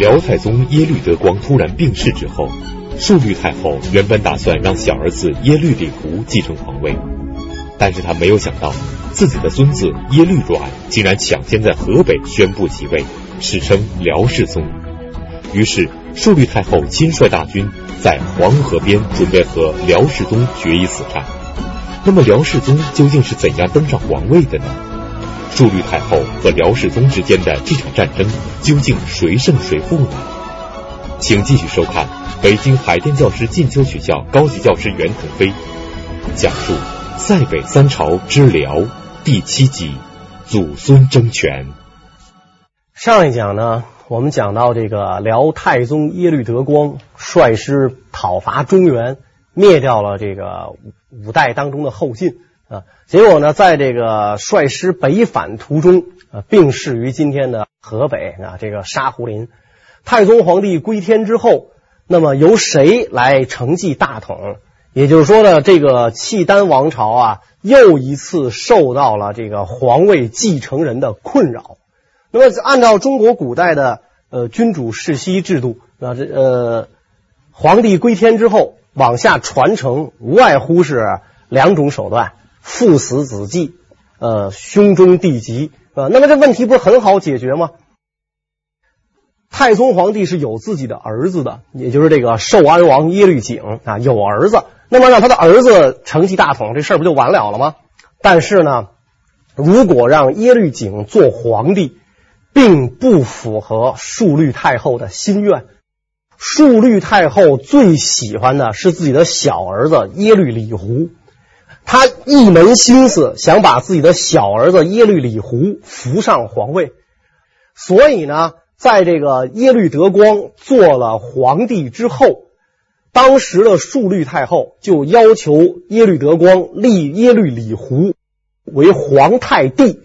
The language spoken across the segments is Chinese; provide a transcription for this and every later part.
辽太宗耶律德光突然病逝之后，述律太后原本打算让小儿子耶律李胡继承皇位，但是他没有想到自己的孙子耶律阮竟然抢先在河北宣布即位，史称辽世宗。于是述律太后亲率大军在黄河边准备和辽世宗决一死战。那么辽世宗究竟是怎样登上皇位的呢？述律太后和辽世宗之间的这场战争究竟谁胜谁负呢？请继续收看北京海淀教师进修学校高级教师袁腾飞讲述《塞北三朝之辽》第七集《祖孙争权》。上一讲呢，我们讲到这个辽太宗耶律德光率师讨伐中原，灭掉了这个五代当中的后晋。啊，结果呢，在这个率师北返途中，啊，病逝于今天的河北啊，这个沙湖林。太宗皇帝归天之后，那么由谁来承继大统？也就是说呢，这个契丹王朝啊，又一次受到了这个皇位继承人的困扰。那么，按照中国古代的呃君主世袭制度，啊，这呃皇帝归天之后，往下传承无外乎是两种手段。父死子继，呃，兄终弟及，啊、呃，那么这问题不是很好解决吗？太宗皇帝是有自己的儿子的，也就是这个寿安王耶律景啊，有儿子，那么让他的儿子承继大统，这事儿不就完了了吗？但是呢，如果让耶律景做皇帝，并不符合述律太后的心愿。述律太后最喜欢的是自己的小儿子耶律李胡。他一门心思想把自己的小儿子耶律李胡扶上皇位，所以呢，在这个耶律德光做了皇帝之后，当时的述律太后就要求耶律德光立耶律李胡为皇太弟。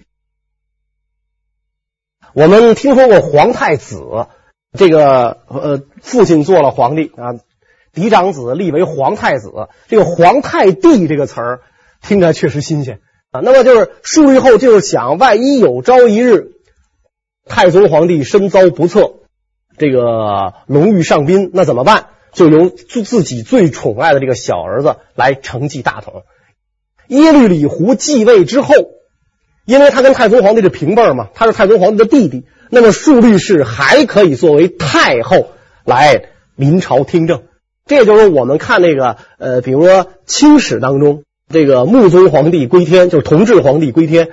我们听说过皇太子，这个呃，父亲做了皇帝啊，嫡长子立为皇太子，这个皇太弟这个词儿。听着确实新鲜啊！那么就是述律后就是想，万一有朝一日太宗皇帝身遭不测，这个龙驭上宾，那怎么办？就由自自己最宠爱的这个小儿子来承继大统。耶律李胡继位之后，因为他跟太宗皇帝是平辈嘛，他是太宗皇帝的弟弟，那么述律氏还可以作为太后来临朝听政。这就是我们看那个呃，比如说清史当中。这个穆宗皇帝归天，就是同治皇帝归天，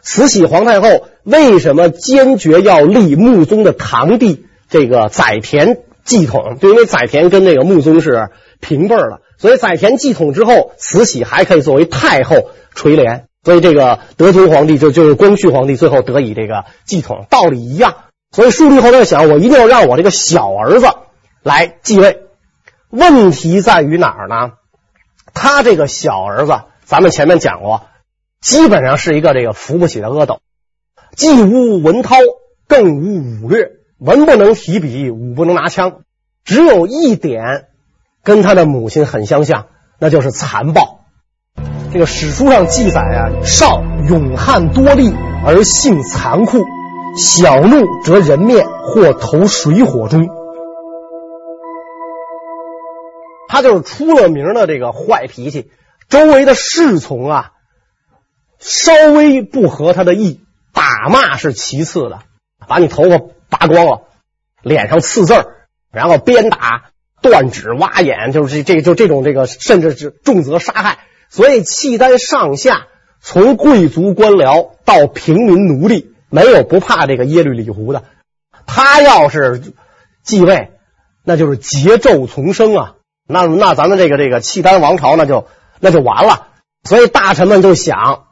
慈禧皇太后为什么坚决要立穆宗的堂弟这个载湉继统？就因为载湉跟那个穆宗是平辈了，所以载湉继统之后，慈禧还可以作为太后垂帘，所以这个德宗皇帝就就是光绪皇帝最后得以这个继统，道理一样。所以树立后在想，我一定要让我这个小儿子来继位。问题在于哪儿呢？他这个小儿子，咱们前面讲过，基本上是一个这个扶不起的阿斗，既无文韬，更无武略，文不能提笔，武不能拿枪，只有一点跟他的母亲很相像，那就是残暴。这个史书上记载啊，少勇悍多力而性残酷，小怒则人面，或投水火中。他就是出了名的这个坏脾气，周围的侍从啊，稍微不合他的意，打骂是其次的，把你头发拔光了，脸上刺字，然后鞭打、断指、挖眼，就是这这就这种这个，甚至是重则杀害。所以契丹上下，从贵族官僚到平民奴隶，没有不怕这个耶律李胡的。他要是继位，那就是桀纣丛生啊。那那咱们这个这个契丹王朝那就那就完了，所以大臣们就想，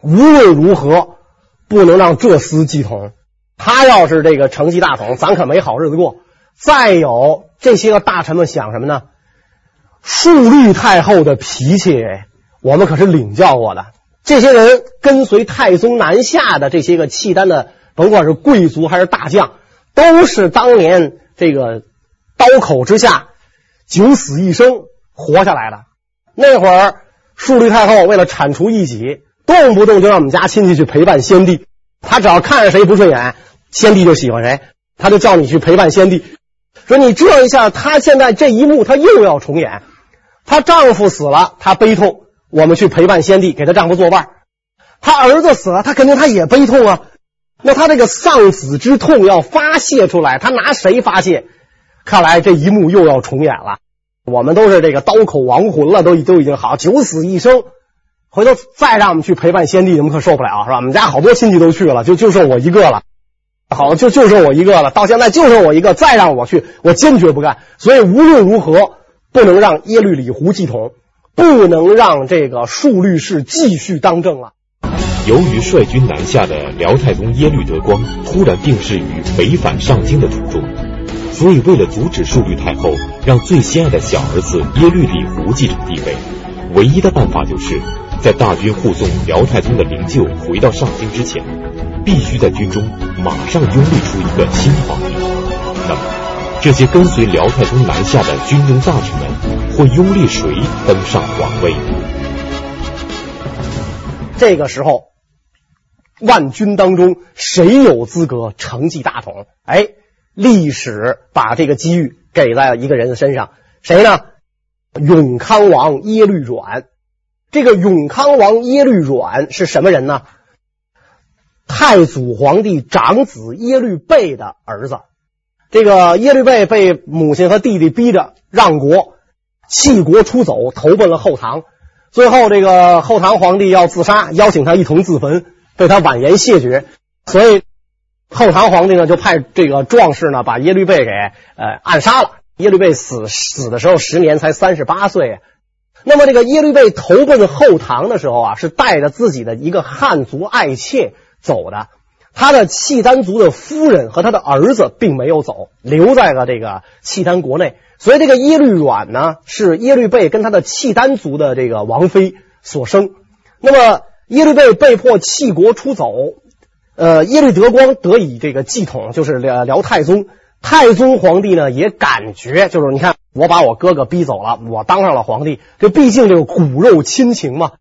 无论如何不能让这厮继统。他要是这个承继大统，咱可没好日子过。再有这些个大臣们想什么呢？树立太后的脾气，我们可是领教过的。这些人跟随太宗南下的这些个契丹的，甭管是贵族还是大将，都是当年这个刀口之下。九死一生活下来的那会儿，述律太后为了铲除异己，动不动就让我们家亲戚去陪伴先帝。他只要看着谁不顺眼，先帝就喜欢谁。他就叫你去陪伴先帝。说你这一下，他现在这一幕他又要重演。她丈夫死了，她悲痛，我们去陪伴先帝，给她丈夫作伴。她儿子死了，她肯定她也悲痛啊。那她这个丧子之痛要发泄出来，她拿谁发泄？看来这一幕又要重演了。我们都是这个刀口亡魂了，都已都已经好九死一生。回头再让我们去陪伴先帝，你们可受不了是吧？我们家好多亲戚都去了，就就剩我一个了。好，就就剩我一个了。到现在就剩我一个，再让我去，我坚决不干。所以无论如何，不能让耶律李胡继统，不能让这个庶律氏继续当政了。由于率军南下的辽太宗耶律德光突然病逝于北返上京的途中，所以为了阻止庶律太后让最心爱的小儿子耶律李胡继承帝位，唯一的办法就是在大军护送辽太宗的灵柩回到上京之前，必须在军中马上拥立出一个新皇帝。那么，这些跟随辽太宗南下的军中大臣们会拥立谁登上皇位？这个时候。万军当中谁有资格承继大统？哎，历史把这个机遇给在了一个人的身上，谁呢？永康王耶律阮。这个永康王耶律阮是什么人呢？太祖皇帝长子耶律倍的儿子。这个耶律倍被母亲和弟弟逼着让国，弃国出走，投奔了后唐。最后，这个后唐皇帝要自杀，邀请他一同自焚。被他婉言谢绝，所以后唐皇帝呢就派这个壮士呢把耶律倍给呃暗杀了。耶律倍死死的时候时年才三十八岁。那么这个耶律倍投奔后唐的时候啊，是带着自己的一个汉族爱妾走的。他的契丹族的夫人和他的儿子并没有走，留在了这个契丹国内。所以这个耶律阮呢是耶律倍跟他的契丹族的这个王妃所生。那么。耶律倍被迫弃国出走，呃，耶律德光得以这个继统，就是辽辽太宗。太宗皇帝呢也感觉，就是你看我把我哥哥逼走了，我当上了皇帝，这毕竟这个骨肉亲情嘛，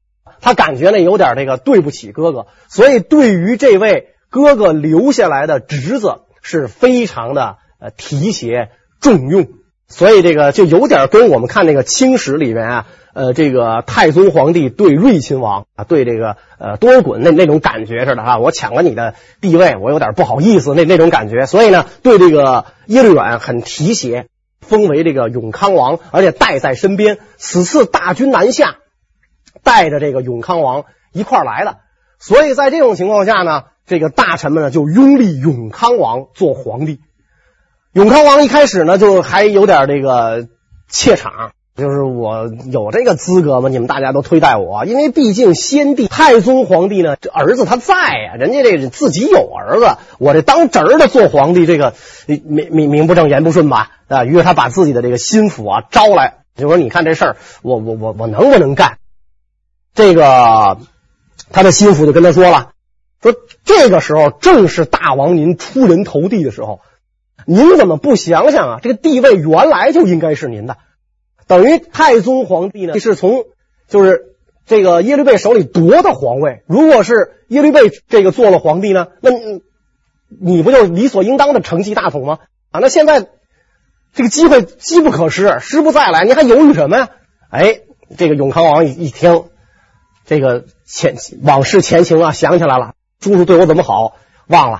他感觉呢有点这个对不起哥哥，所以对于这位哥哥留下来的侄子是非常的呃提携重用，所以这个就有点跟我们看那个清史里面啊。呃，这个太宗皇帝对睿亲王啊，对这个呃多尔衮那那种感觉似的哈，我抢了你的地位，我有点不好意思那那种感觉，所以呢，对这个耶律阮很提携，封为这个永康王，而且带在身边。此次大军南下，带着这个永康王一块来的，所以在这种情况下呢，这个大臣们呢就拥立永康王做皇帝。永康王一开始呢就还有点这个怯场。就是我有这个资格吗？你们大家都推戴我，因为毕竟先帝太宗皇帝呢，这儿子他在呀，人家这自己有儿子，我这当侄儿的做皇帝，这个名名名不正言不顺吧？啊，于是他把自己的这个心腹啊招来，就说：“你看这事儿，我我我我能不能干？”这个他的心腹就跟他说了：“说这个时候正是大王您出人头地的时候，您怎么不想想啊？这个地位原来就应该是您的。”等于太宗皇帝呢，是从就是这个耶律倍手里夺的皇位。如果是耶律倍这个做了皇帝呢，那你不就理所应当的承继大统吗？啊，那现在这个机会机不可失，失不再来，你还犹豫什么呀？哎，这个永康王一一听这个前往事前情啊，想起来了，叔叔对我怎么好，忘了，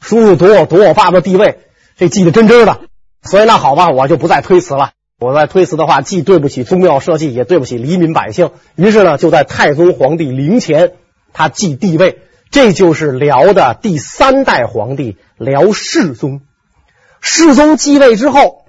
叔叔夺我夺我爸爸地位，这记得真真的。所以那好吧，我就不再推辞了。我再推辞的话，既对不起宗庙社稷，也对不起黎民百姓。于是呢，就在太宗皇帝陵前，他继帝位。这就是辽的第三代皇帝辽世宗。世宗继位之后，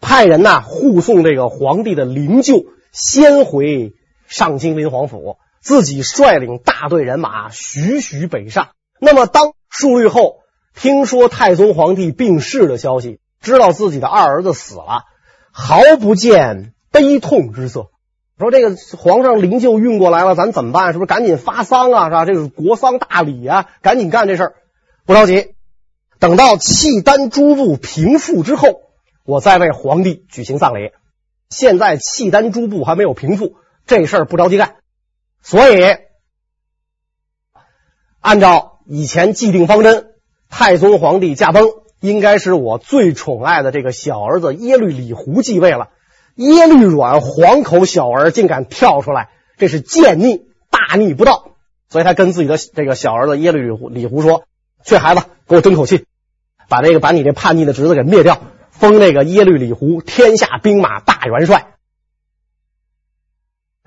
派人呐护送这个皇帝的灵柩，先回上京临皇府，自己率领大队人马徐徐北上。那么，当数日后听说太宗皇帝病逝的消息，知道自己的二儿子死了。毫不见悲痛之色，说这个皇上灵柩运过来了，咱怎么办？是不是赶紧发丧啊？是吧？这是国丧大礼啊，赶紧干这事儿。不着急，等到契丹诸部平复之后，我再为皇帝举行葬礼。现在契丹诸部还没有平复，这事儿不着急干。所以，按照以前既定方针，太宗皇帝驾崩，应该是我最宠爱的这个小儿子耶律李胡继位了。耶律阮黄口小儿竟敢跳出来，这是贱逆，大逆不道。所以他跟自己的这个小儿子耶律李胡李胡说：“去孩子，给我争口气，把这个把你这叛逆的侄子给灭掉，封那个耶律李胡天下兵马大元帅。”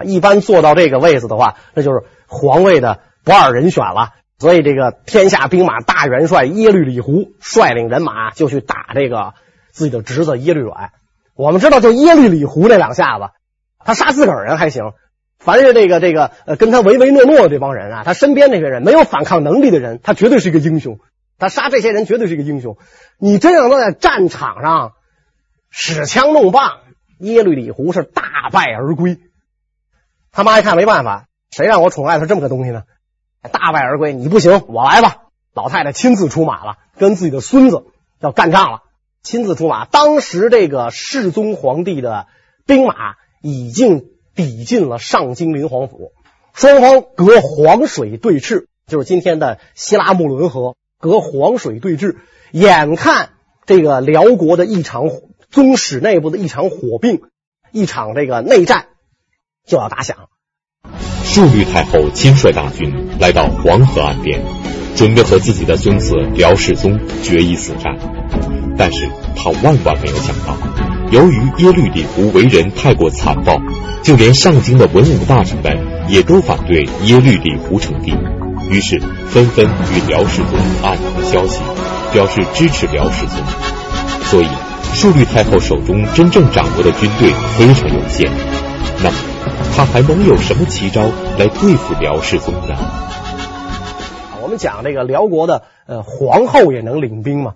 一般做到这个位子的话，那就是皇位的不二人选了。所以，这个天下兵马大元帅耶律李胡率领人马就去打这个自己的侄子耶律阮。我们知道，就耶律李胡那两下子，他杀自个儿人还行，凡是这个这个呃跟他唯唯诺诺的这帮人啊，他身边那些人没有反抗能力的人，他绝对是一个英雄。他杀这些人绝对是一个英雄。你真让他在战场上使枪弄棒，耶律李胡是大败而归。他妈一看没办法，谁让我宠爱他这么个东西呢？大败而归，你不行，我来吧。老太太亲自出马了，跟自己的孙子要干仗了，亲自出马。当时这个世宗皇帝的兵马已经抵近了上京临皇府，双方隔黄水对峙，就是今天的希拉木伦河，隔黄水对峙。眼看这个辽国的一场宗室内部的一场火并，一场这个内战。就要打响。述律太后亲率大军来到黄河岸边，准备和自己的孙子辽世宗决一死战。但是他万万没有想到，由于耶律李胡为人太过残暴，就连上京的文武大臣们也都反对耶律李胡称帝，于是纷纷与辽世宗暗通消息，表示支持辽世宗。所以，述律太后手中真正掌握的军队非常有限。那么。他还能有什么奇招来对付辽世宗呢？我们讲这个辽国的呃皇后也能领兵嘛，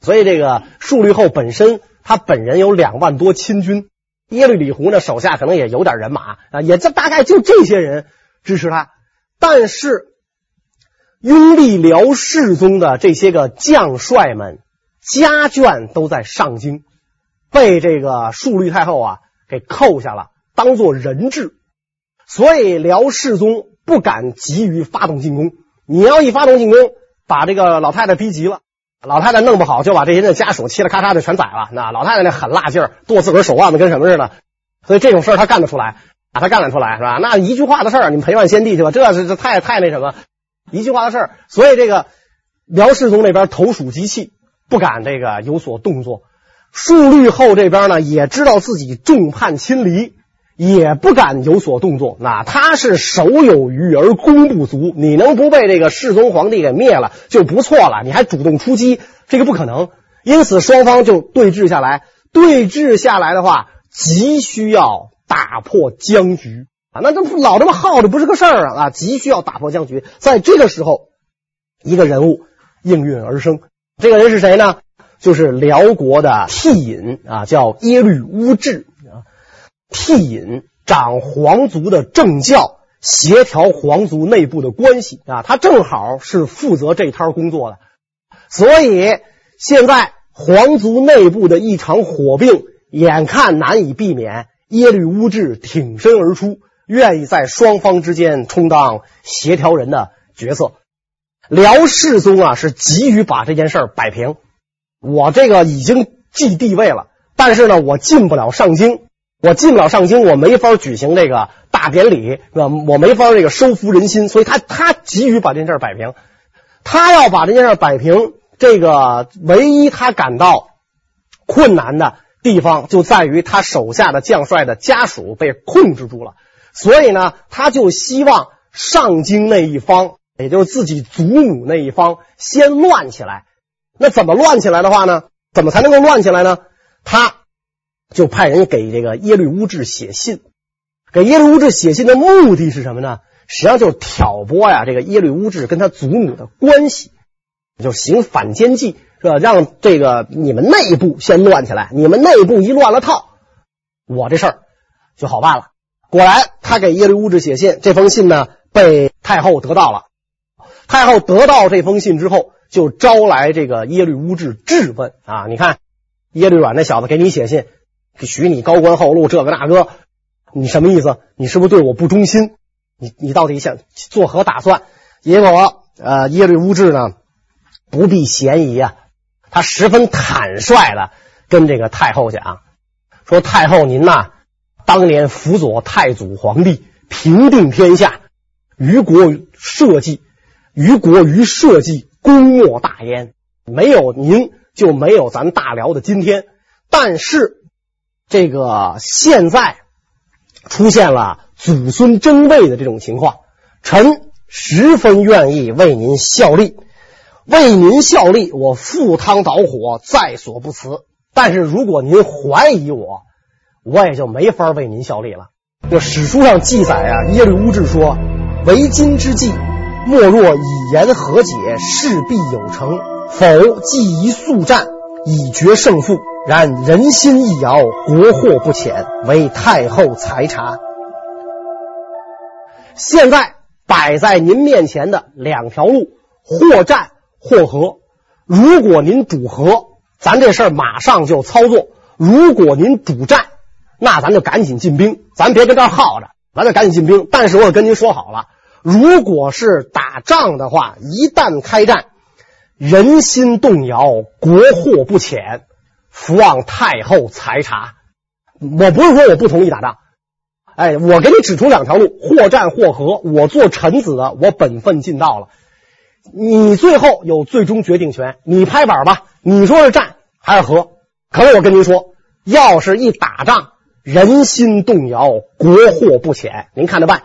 所以这个述律后本身他本人有两万多亲军，耶律李胡呢手下可能也有点人马啊，也就大概就这些人支持他。但是拥立辽世宗的这些个将帅们家眷都在上京，被这个述律太后啊给扣下了，当做人质。所以辽世宗不敢急于发动进攻。你要一发动进攻，把这个老太太逼急了，老太太弄不好就把这些人的家属嘁哩咔嚓的全宰了。那老太太那狠辣劲儿，剁自个手腕子跟什么似的。所以这种事儿他干得出来，把他干得出来是吧？那一句话的事儿，你们陪伴先帝去吧，这是这太太那什么，一句话的事儿。所以这个辽世宗那边投鼠忌器，不敢这个有所动作。述律后这边呢，也知道自己众叛亲离。也不敢有所动作，那他是手有余而功不足。你能不被这个世宗皇帝给灭了就不错了，你还主动出击，这个不可能。因此双方就对峙下来，对峙下来的话，急需要打破僵局啊！那这老这么耗着不是个事儿啊！啊，急需要打破僵局。在这个时候，一个人物应运而生，这个人是谁呢？就是辽国的替尹啊，叫耶律乌质。替尹掌皇族的政教，协调皇族内部的关系啊，他正好是负责这摊工作的。所以现在皇族内部的一场火并，眼看难以避免，耶律乌质挺身而出，愿意在双方之间充当协调人的角色。辽世宗啊，是急于把这件事儿摆平。我这个已经继帝位了，但是呢，我进不了上京。我进不了上京，我没法举行这个大典礼，是吧？我没法这个收服人心，所以他他急于把这件事摆平。他要把这件事摆平，这个唯一他感到困难的地方就在于他手下的将帅的家属被控制住了。所以呢，他就希望上京那一方，也就是自己祖母那一方，先乱起来。那怎么乱起来的话呢？怎么才能够乱起来呢？他。就派人给这个耶律乌质写信，给耶律乌质写信的目的是什么呢？实际上就是挑拨呀，这个耶律乌质跟他祖母的关系，就行反间计，是吧？让这个你们内部先乱起来，你们内部一乱了套，我这事儿就好办了。果然，他给耶律乌质写信，这封信呢被太后得到了。太后得到这封信之后，就招来这个耶律乌质质问啊，你看耶律阮那小子给你写信。许你高官厚禄，这个那个，你什么意思？你是不是对我不忠心？你你到底想作何打算？结果呃，耶律乌质呢，不避嫌疑啊，他十分坦率的跟这个太后讲说：“太后您呐，当年辅佐太祖皇帝，平定天下，于国社稷，于国于社稷，功莫大焉。没有您，就没有咱大辽的今天。但是这个现在出现了祖孙争位的这种情况，臣十分愿意为您效力。”为您效力，我赴汤蹈火在所不辞。但是如果您怀疑我，我也就没法为您效力了。这史书上记载啊，耶律乌质说：“为今之计，莫若以言和解，事必有成；否，即一速战，以决胜负。然人心易摇，国祸不浅，为太后裁察。”现在摆在您面前的两条路，或战。或和，如果您主和，咱这事儿马上就操作；如果您主战，那咱就赶紧进兵，咱别跟这儿耗着，咱就赶紧进兵。但是我也跟您说好了，如果是打仗的话，一旦开战，人心动摇，国祸不浅，伏望太后裁察。我不是说我不同意打仗，哎，我给你指出两条路，或战或和。我做臣子的，我本分尽到了。你最后有最终决定权，你拍板吧。你说是战还是和？可是我跟您说，要是一打仗，人心动摇，国祸不浅，您看着办。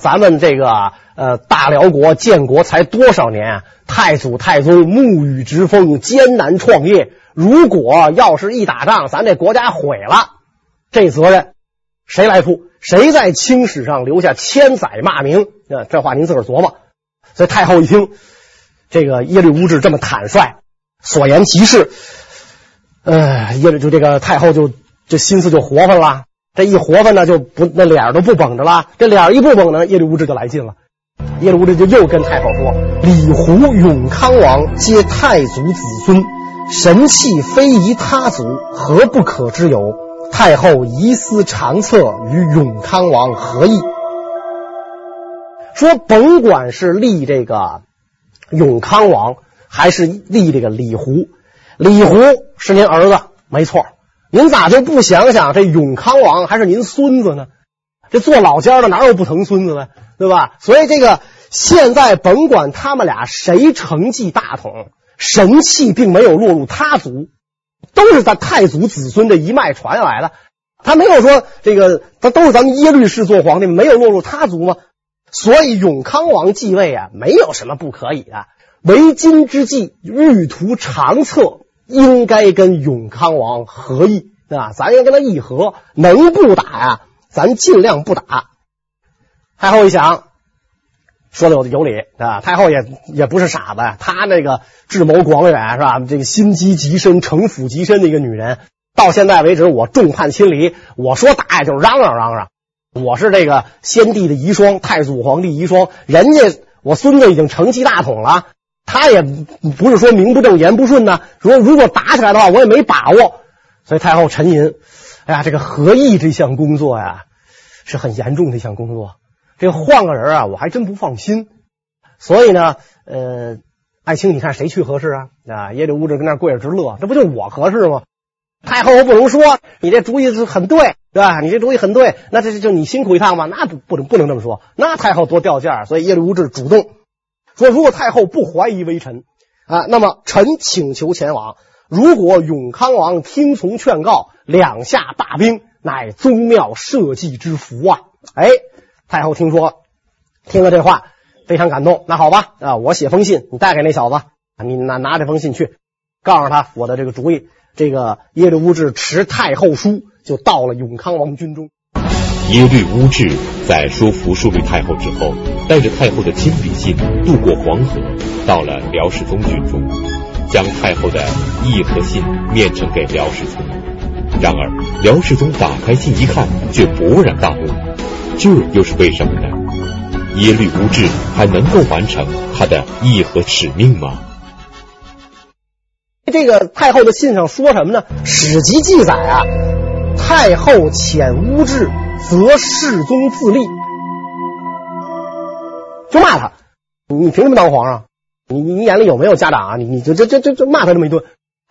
咱们这个呃大辽国建国才多少年？太祖太宗沐雨直风，艰难创业。如果要是一打仗，咱这国家毁了，这责任谁来负？谁在青史上留下千载骂名？啊，这话您自个儿琢磨。所以太后一听。这个耶律乌质这么坦率，所言极是，呃，耶律就这个太后就这心思就活泛了，这一活泛呢就不那脸都不绷着了，这脸一不绷呢，耶律乌质就来劲了。耶律乌质就又跟太后说：“李胡、永康王皆太祖子孙，神器非遗他族，何不可之有？太后疑思长策，与永康王何异？”说甭管是立这个。永康王还是立这个李胡，李胡是您儿子，没错。您咋就不想想这永康王还是您孙子呢？这做老家的哪有不疼孙子的，对吧？所以这个现在甭管他们俩谁承继大统，神器并没有落入他族，都是在太祖子孙这一脉传下来的。他没有说这个，他都是咱们耶律氏做皇帝，没有落入他族吗？所以永康王继位啊，没有什么不可以的。为今之计，欲图长策，应该跟永康王和议，对吧？咱要跟他议和，能不打呀？咱尽量不打。太后一想，说的有有理，对吧？太后也也不是傻子，她那个智谋广远，是吧？这个心机极深、城府极深的一个女人，到现在为止，我众叛亲离，我说打也就是嚷嚷嚷嚷。我是这个先帝的遗孀，太祖皇帝遗孀，人家我孙子已经承继大统了，他也不是说名不正言不顺呢。如果如果打起来的话，我也没把握。所以太后沉吟，哎呀，这个和议这项工作呀，是很严重的一项工作。这个换个人啊，我还真不放心。所以呢，呃，爱卿，你看谁去合适啊？啊，耶律乌质跟那跪着直乐，这不就我合适吗？太后不能说你这主意是很对。对吧？你这主意很对，那这就你辛苦一趟嘛？那不不能不能这么说，那太后多掉价。所以耶律乌质主动说：“如果太后不怀疑微臣啊，那么臣请求前往。如果永康王听从劝告，两下罢兵，乃宗庙社稷之福啊！”哎，太后听说，听了这话非常感动。那好吧，啊，我写封信，你带给那小子，你拿拿这封信去，告诉他我的这个主意。这个耶律乌质持太后书。就到了永康王军中。耶律乌质在说服淑律太后之后，带着太后的亲笔信渡过黄河，到了辽世宗军中，将太后的议和信面呈给辽世宗。然而辽世宗打开信一看，却勃然大怒。这又是为什么呢？耶律乌质还能够完成他的议和使命吗？这个太后的信上说什么呢？史籍记载啊。太后遣乌质，责世宗自立，就骂他，你凭什么当皇上？你你眼里有没有家长啊？你你就这这这这骂他这么一顿。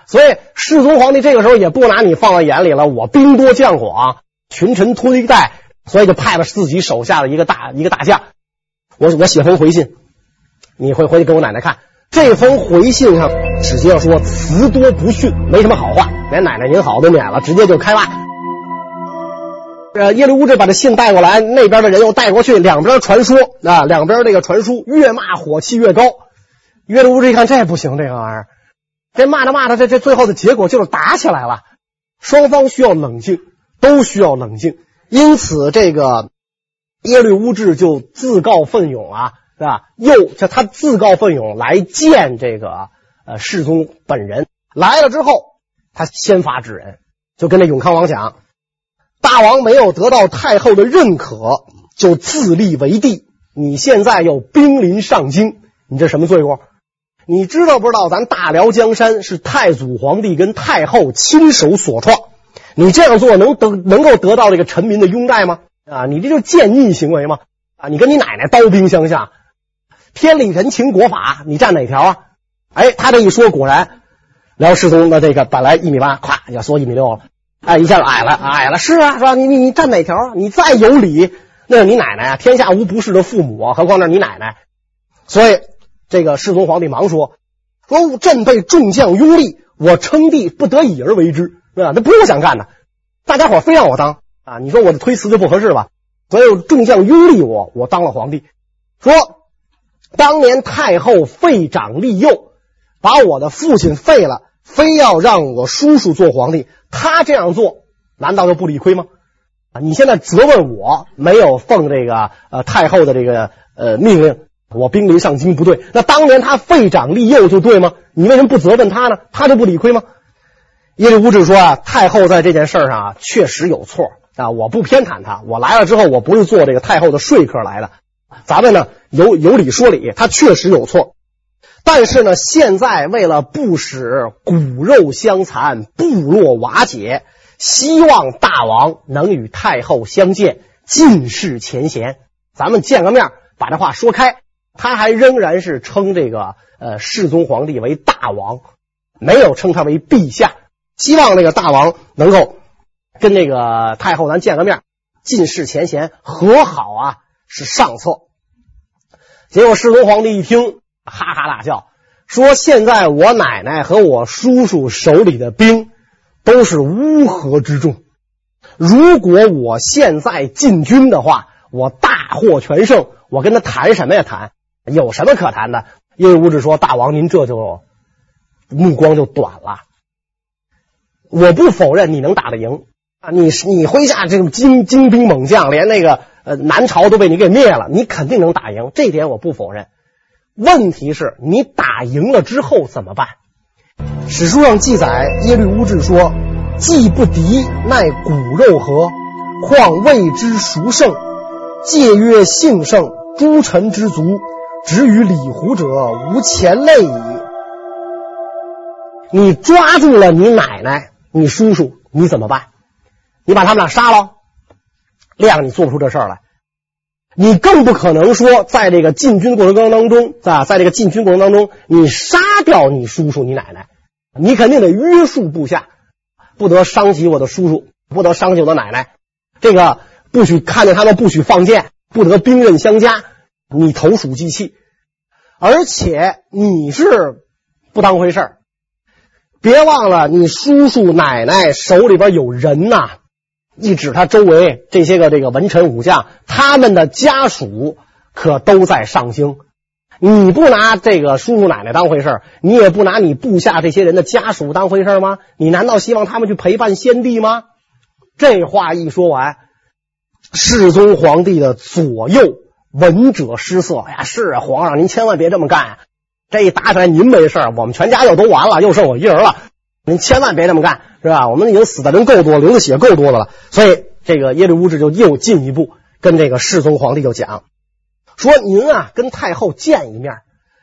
所以世宗皇帝这个时候也不拿你放在眼里了。我兵多将广，群臣推戴，所以就派了自己手下的一个大一个大将。我我写封回信，你回回去给我奶奶看。这封回信上直接说词多不逊，没什么好话，连奶奶您好都免了，直接就开骂。呃，耶律乌质把这信带过来，那边的人又带过去，两边传说啊，两边这个传书越骂火气越高。耶律乌质一看这不行，这个玩意儿，这骂着骂着，这这最后的结果就是打起来了。双方需要冷静，都需要冷静。因此，这个耶律乌质就自告奋勇啊。是吧？又叫他自告奋勇来见这个呃世宗本人。来了之后，他先发制人，就跟这永康王讲：大王没有得到太后的认可，就自立为帝。你现在又兵临上京，你这什么罪过？你知道不知道？咱大辽江山是太祖皇帝跟太后亲手所创，你这样做能得能够得到这个臣民的拥戴吗？啊，你这就是奸逆行为吗？啊，你跟你奶奶刀兵相向。天理人情国法，你站哪条啊？哎，他这一说，果然，辽世宗的这个本来一米八，咵要缩一米六了，哎，一下矮了，矮了，是啊，是吧？你你你站哪条？你再有理，那是你奶奶啊！天下无不是的父母啊，何况那是你奶奶。所以，这个世宗皇帝忙说：“说朕被众将拥立，我称帝不得已而为之，是吧？那不是我想干的，大家伙非让我当啊！你说我的推辞就不合适吧？所以众将拥立我，我当了皇帝。说。”当年太后废长立幼，把我的父亲废了，非要让我叔叔做皇帝。他这样做，难道就不理亏吗？啊，你现在责问我没有奉这个呃太后的这个呃命令，我兵临上京不对。那当年他废长立幼就对吗？你为什么不责问他呢？他就不理亏吗？耶律乌质说啊，太后在这件事上啊确实有错啊，我不偏袒他。我来了之后，我不是做这个太后的说客来的。咱们呢有有理说理，他确实有错，但是呢，现在为了不使骨肉相残、部落瓦解，希望大王能与太后相见，尽释前嫌。咱们见个面，把这话说开。他还仍然是称这个呃世宗皇帝为大王，没有称他为陛下。希望那个大王能够跟那个太后咱见个面，尽释前嫌，和好啊。是上策，结果世宗皇帝一听，哈哈大笑，说：“现在我奶奶和我叔叔手里的兵都是乌合之众，如果我现在进军的话，我大获全胜，我跟他谈什么呀？谈有什么可谈的？”因为吴质说：“大王，您这就目光就短了。我不否认你能打得赢啊，你你麾下这种精精兵猛将，连那个。”呃，南朝都被你给灭了，你肯定能打赢，这点我不否认。问题是你打赢了之后怎么办？史书上记载，耶律乌质说：“既不敌，奈骨肉何？况谓之孰胜？借曰幸胜，诸臣之足，止与李胡者无前类矣。”你抓住了你奶奶、你叔叔，你怎么办？你把他们俩杀了？亮，你做不出这事儿来，你更不可能说，在这个进军过程当中，啊，在这个进军过程当中，你杀掉你叔叔、你奶奶，你肯定得约束部下，不得伤及我的叔叔，不得伤及我的奶奶，这个不许看见他们，不许放箭，不得兵刃相加，你投鼠忌器，而且你是不当回事儿，别忘了你叔叔奶奶手里边有人呐。一指他周围这些个这个文臣武将，他们的家属可都在上京。你不拿这个叔叔奶奶当回事，你也不拿你部下这些人的家属当回事吗？你难道希望他们去陪伴先帝吗？这话一说完，世宗皇帝的左右闻者失色。哎呀，是啊，皇上您千万别这么干，这一打起来您没事，我们全家又都完了，又剩我一人了。您千万别这么干，是吧？我们已经死的人够多，流的血够多的了。所以，这个耶律乌质就又进一步跟这个世宗皇帝就讲说：“您啊，跟太后见一面，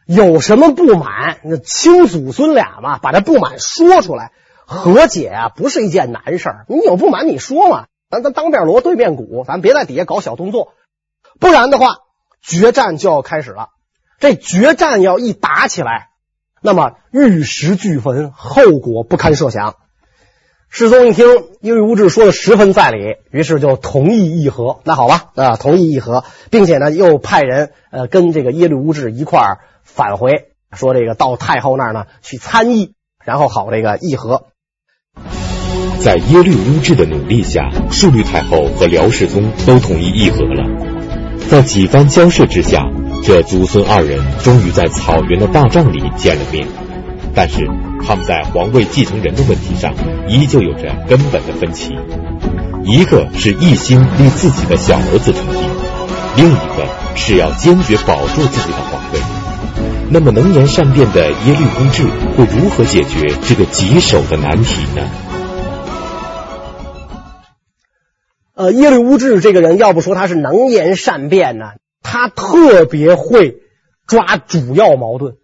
有什么不满？那亲祖孙俩嘛，把这不满说出来，和解啊，不是一件难事儿。你有不满，你说嘛，咱咱当面锣对面鼓，咱别在底下搞小动作，不然的话，决战就要开始了。这决战要一打起来。”那么玉石俱焚，后果不堪设想。世宗一听耶律乌质说的十分在理，于是就同意议和。那好吧，啊，同意议和，并且呢，又派人呃跟这个耶律乌质一块儿返回，说这个到太后那儿呢去参议，然后好这个议和。在耶律乌质的努力下，顺律太后和辽世宗都同意议和了。在几番交涉之下，这祖孙二人终于在草原的大帐里见了面。但是他们在皇位继承人的问题上，依旧有着根本的分歧。一个是一心立自己的小儿子称帝，另一个是要坚决保住自己的皇位。那么能言善辩的耶律公智会如何解决这个棘手的难题呢？呃，耶律乌质这个人，要不说他是能言善辩呢，他特别会抓主要矛盾。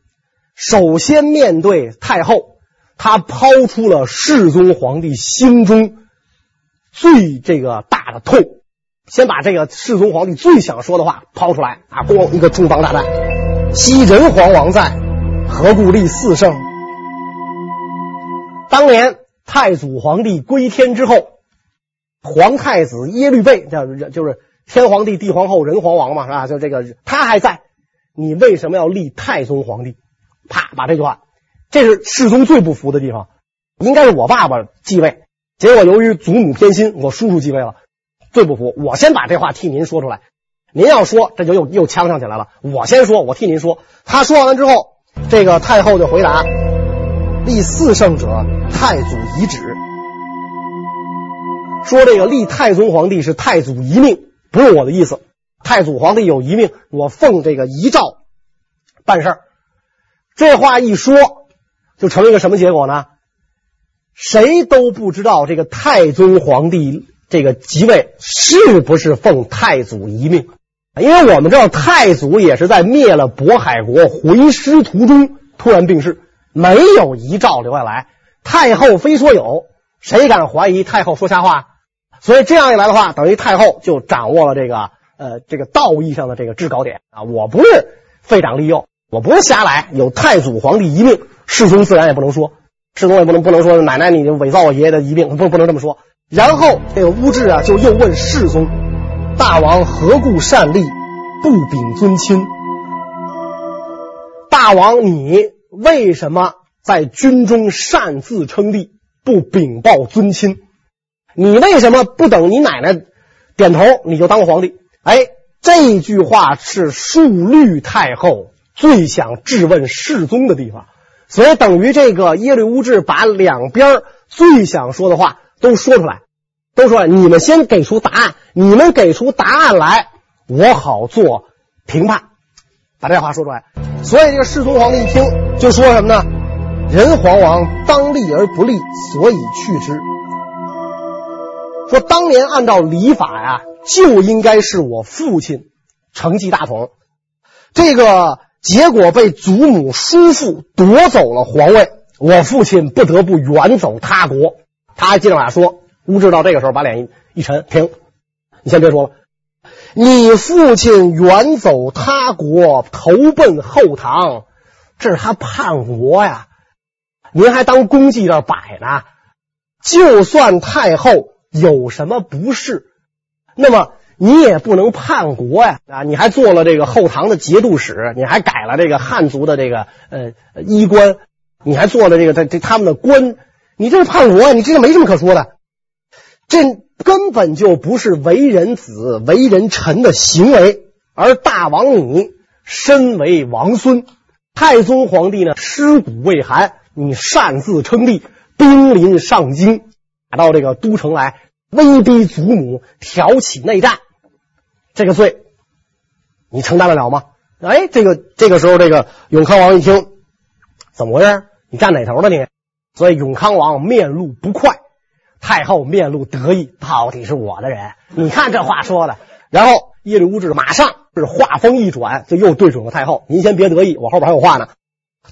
首先面对太后，他抛出了世宗皇帝心中最这个大的痛，先把这个世宗皇帝最想说的话抛出来啊，咣一个重磅大弹。昔仁皇王在，何故立四圣？当年太祖皇帝归天之后。皇太子耶律倍，叫就是天皇帝、地皇后、仁皇王嘛，是吧？就这个他还在，你为什么要立太宗皇帝？啪，把这句话，这是世宗最不服的地方。应该是我爸爸继位，结果由于祖母偏心，我叔叔继位了，最不服。我先把这话替您说出来，您要说这就又又呛上起来了。我先说，我替您说。他说完之后，这个太后就回答：立四圣者，太祖遗旨。说这个立太宗皇帝是太祖遗命，不是我的意思。太祖皇帝有遗命，我奉这个遗诏办事儿。这话一说，就成了一个什么结果呢？谁都不知道这个太宗皇帝这个即位是不是奉太祖遗命，因为我们知道太祖也是在灭了渤海国回师途中突然病逝，没有遗诏留下来。太后非说有，谁敢怀疑太后说瞎话？所以这样一来的话，等于太后就掌握了这个呃这个道义上的这个制高点啊！我不是废长立幼，我不是瞎来，有太祖皇帝遗命，世宗自然也不能说，世宗也不能不能说奶奶你就伪造我爷爷的遗命，不不能这么说。然后这个乌质啊就又问世宗：大王何故擅立，不禀尊亲？大王你为什么在军中擅自称帝，不禀报尊亲？你为什么不等你奶奶点头你就当皇帝？哎，这句话是肃律太后最想质问世宗的地方，所以等于这个耶律乌质把两边最想说的话都说出来，都说你们先给出答案，你们给出答案来，我好做评判，把这话说出来。所以这个世宗皇帝一听就说什么呢？仁皇王当立而不立，所以去之。说当年按照礼法呀，就应该是我父亲承继大统，这个结果被祖母叔父夺走了皇位，我父亲不得不远走他国。他还接着往下说，乌智到这个时候把脸一一沉，停，你先别说了，你父亲远走他国，投奔后唐，这是他叛国呀，您还当功绩这摆呢？就算太后。有什么不是？那么你也不能叛国呀！啊，你还做了这个后唐的节度使，你还改了这个汉族的这个呃衣冠，你还做了这个这这他们的官，你这是叛国呀！你这个没什么可说的，这根本就不是为人子、为人臣的行为。而大王你身为王孙，太宗皇帝呢尸骨未寒，你擅自称帝，兵临上京。打到这个都城来，威逼祖母，挑起内战，这个罪你承担得了吗？哎，这个这个时候，这个永康王一听，怎么回事？你站哪头的你？所以永康王面露不快，太后面露得意，到底是我的人。你看这话说的。然后耶律乌质马上是话锋一转，就又对准了太后。您先别得意，我后边还有话呢。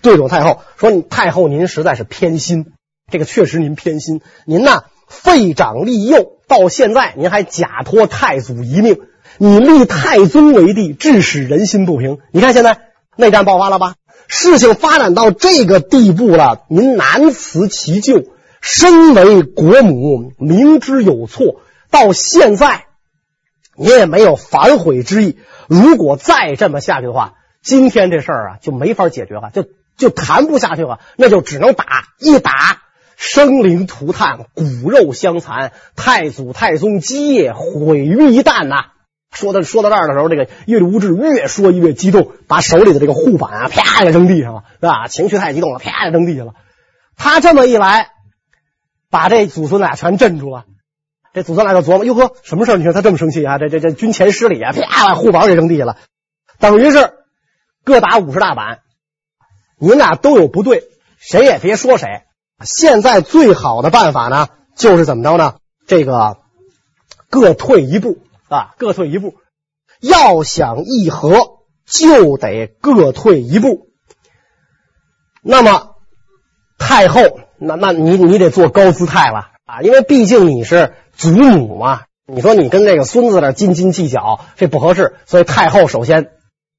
对准太后说：“太后您实在是偏心。”这个确实您偏心，您呐废长立幼，到现在您还假托太祖遗命，你立太宗为帝，致使人心不平。你看现在内战爆发了吧？事情发展到这个地步了，您难辞其咎。身为国母，明知有错，到现在你也没有反悔之意。如果再这么下去的话，今天这事儿啊就没法解决了，就就谈不下去了，那就只能打，一打生灵涂炭，骨肉相残，太祖太宗基业毁于一旦呐、说到说到这儿的时候，这个耶律乌质越说越激动，把手里的这个护板啊啪就扔地上了，是吧？情绪太激动了，啪就扔地下了。他这么一来。把这祖孙俩全镇住了，这祖孙俩就琢磨：哟呵，什么事？你看他这么生气啊？这这这军前失礼啊！啪，把护板给扔地下了，等于是各打五十大板。你们俩都有不对，谁也别说谁。现在最好的办法呢，就是怎么着呢？这个各退一步啊，各退一步。要想议和，就得各退一步。那么太后。那那你你得做高姿态了啊，因为毕竟你是祖母嘛。你说你跟这个孙子那斤斤计较，这不合适。所以太后首先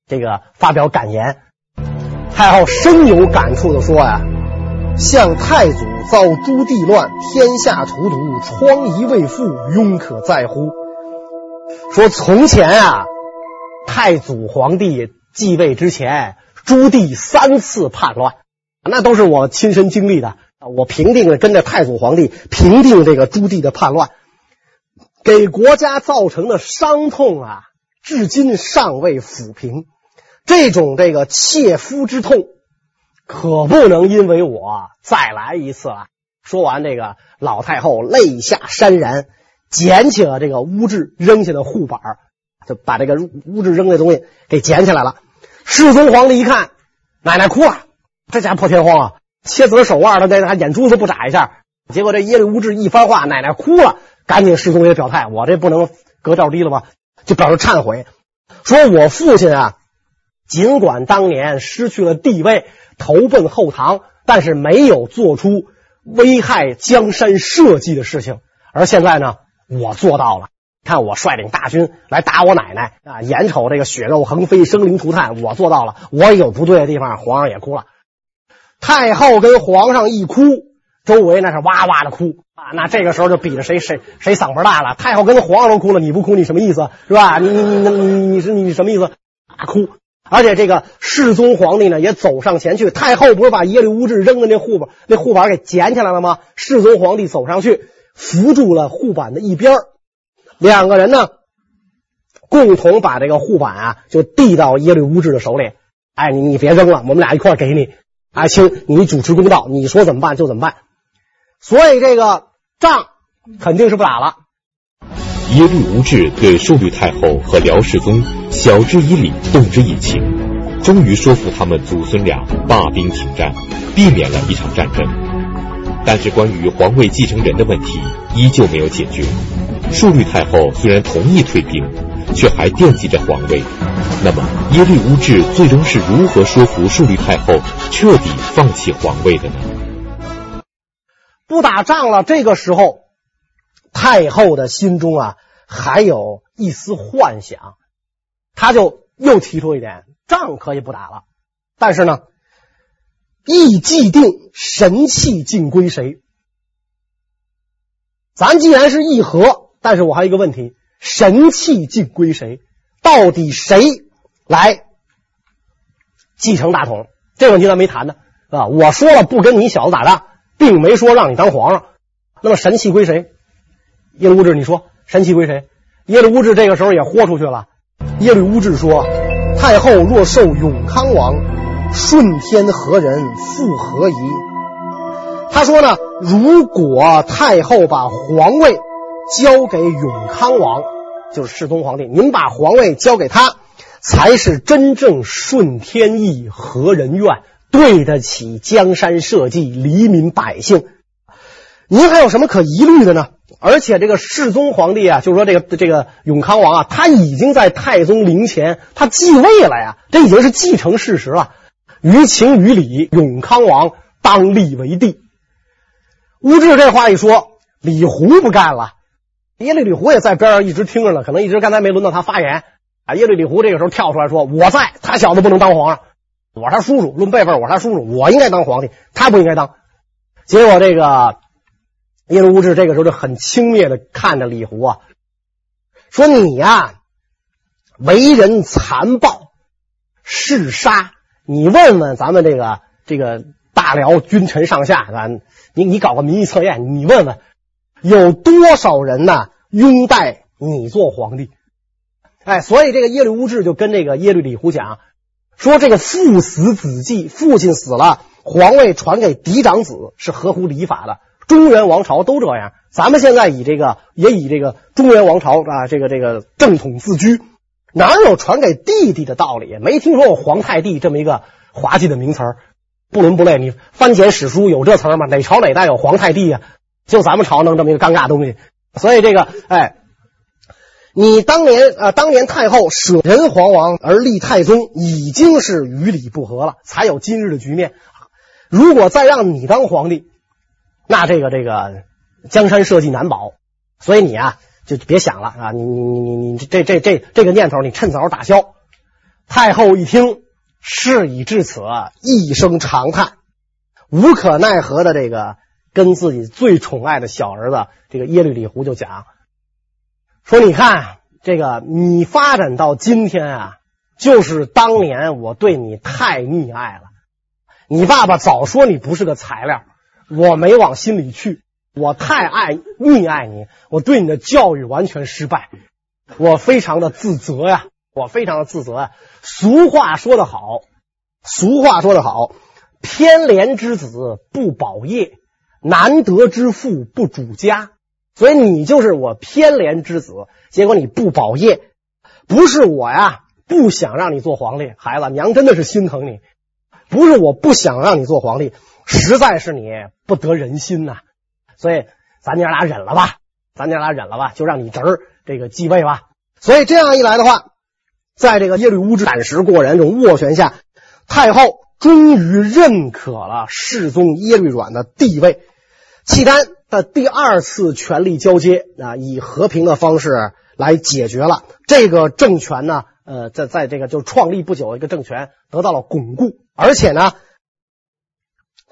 这个发表感言，太后深有感触的说呀：“向太祖造朱棣乱，天下荼毒，疮痍未复，庸可再乎？”说从前啊，太祖皇帝继位之前，朱棣三次叛乱，那都是我亲身经历的。我平定了跟着太祖皇帝平定这个朱棣的叛乱，给国家造成的伤痛啊，至今尚未抚平。这种这个切肤之痛，可不能因为我再来一次了。说完，这个老太后泪下潸然，捡起了这个乌质扔下的护板，就把这个乌质扔的东西给捡起来了。世宗皇帝一看，奶奶哭了，这家破天荒啊！切子手腕，他这还眼珠子不眨一下，结果这耶律乌质一番话，奶奶哭了，赶紧世宗也表态，我这不能格调低了吧？就表示忏悔，说我父亲啊，尽管当年失去了帝位，投奔后唐，但是没有做出危害江山社稷的事情，而现在呢，我做到了。看我率领大军来打我奶奶啊，眼瞅这个血肉横飞，生灵涂炭，我做到了。我有不对的地方，皇上也哭了。太后跟皇上一哭，周围那是哇哇的哭啊！那这个时候就比着谁谁谁嗓门大了。太后跟皇上都哭了，你不哭你什么意思是吧？你你你你你是你什么意思？啊哭！而且这个世宗皇帝呢也走上前去。太后不是把耶律乌质扔的那护板那护板给捡起来了吗？世宗皇帝走上去扶住了护板的一边，两个人呢共同把这个护板啊就递到耶律乌质的手里。哎，你你别扔了，我们俩一块给你。阿青，你主持公道，你说怎么办就怎么办。所以这个仗肯定是不打了。耶律无志对顺律太后和辽世宗晓之以理，动之以情，终于说服他们祖孙俩罢兵停战，避免了一场战争。但是关于皇位继承人的问题依旧没有解决。顺律太后虽然同意退兵，却还惦记着皇位。那么耶律乌质最终是如何说服顺律太后彻底放弃皇位的呢？不打仗了，这个时候太后的心中啊还有一丝幻想，他就又提出一点：仗可以不打了，但是呢，议既定，神器尽归谁？咱既然是议和，但是我还有一个问题：神器尽归谁？到底谁来继承大统？这个问题咱没谈呢，啊，我说了不跟你小子打仗，并没说让你当皇上。那么神器归谁？耶律乌质，你说神器归谁？耶律乌质这个时候也豁出去了。耶律乌质说：“太后若受永康王，顺天何人复何疑？”他说呢，如果太后把皇位交给永康王。就是世宗皇帝，您把皇位交给他，才是真正顺天意、合人愿，对得起江山社稷、黎民百姓。您还有什么可疑虑的呢？而且这个世宗皇帝啊，就是说这个这个永康王啊，他已经在太宗陵前他继位了呀，这已经是继承事实了。于情于理，永康王当立为帝。乌质这话一说，李胡不干了。耶律李胡也在边上一直听着呢，可能一直刚才没轮到他发言啊。耶律李胡这个时候跳出来说：“我在，他小子不能当皇上。”我是他叔叔，论辈分我是他叔叔，我应该当皇帝，他不应该当。结果这个耶律乌质这个时候就很轻蔑的看着李胡啊，说你呀、为人残暴，嗜杀。你问问咱们这个这个大辽君臣上下，咱你你搞个民意测验，你问问有多少人呢拥戴你做皇帝？哎，所以这个耶律乌质就跟这个耶律李胡讲。说这个父死子继，父亲死了，皇位传给嫡长子是合乎礼法的。中原王朝都这样，咱们现在以这个也以这个中原王朝啊，这个这个正统自居，哪有传给弟弟的道理？没听说过皇太弟这么一个滑稽的名词，不伦不类。你翻检史书有这词吗？哪朝哪代有皇太弟呀？就咱们朝弄这么一个尴尬东西。所以这个，哎。你当年啊，当年太后舍人皇王而立太宗，已经是与理不合了，才有今日的局面。如果再让你当皇帝，那这个这个江山社稷难保。所以你啊，就别想了啊！你你你你你这这这这个念头，你趁早打消。太后一听，事已至此，一声长叹，无可奈何的这个跟自己最宠爱的小儿子这个耶律李胡就讲。说，你看这个，你发展到今天啊，就是当年我对你太溺爱了。你爸爸早说你不是个材料，我没往心里去。我太爱溺爱你，我对你的教育完全失败，我非常的自责呀，我非常的自责呀。俗话说得好，俗话说得好，偏怜之子不保业，难得之父不主家。所以你就是我偏怜之子，结果你不保业，不是我呀，不想让你做皇帝，孩子，娘真的是心疼你，不是我不想让你做皇帝，实在是你不得人心呐，所以咱娘俩忍了吧，咱娘俩忍了吧，就让你侄儿这个继位吧。所以这样一来的话，在这个耶律乌质胆识过人这种斡旋下，太后终于认可了世宗耶律阮的地位，契丹的第二次权力交接啊，以和平的方式来解决了这个政权呢。呃，在在这个就创立不久，一个政权得到了巩固，而且呢，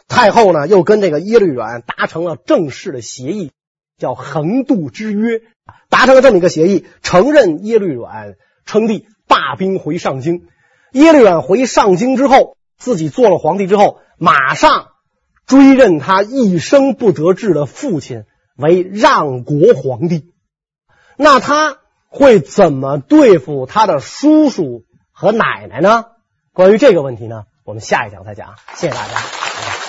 太后呢又跟这个耶律阮达成了正式的协议，叫横渡之约，达成了这么一个协议，承认耶律阮称帝，罢兵回上京。耶律阮回上京之后，自己做了皇帝之后，马上。追认他一生不得志的父亲为让国皇帝，那他会怎么对付他的叔叔和奶奶呢？关于这个问题呢，我们下一讲再讲。谢谢大家。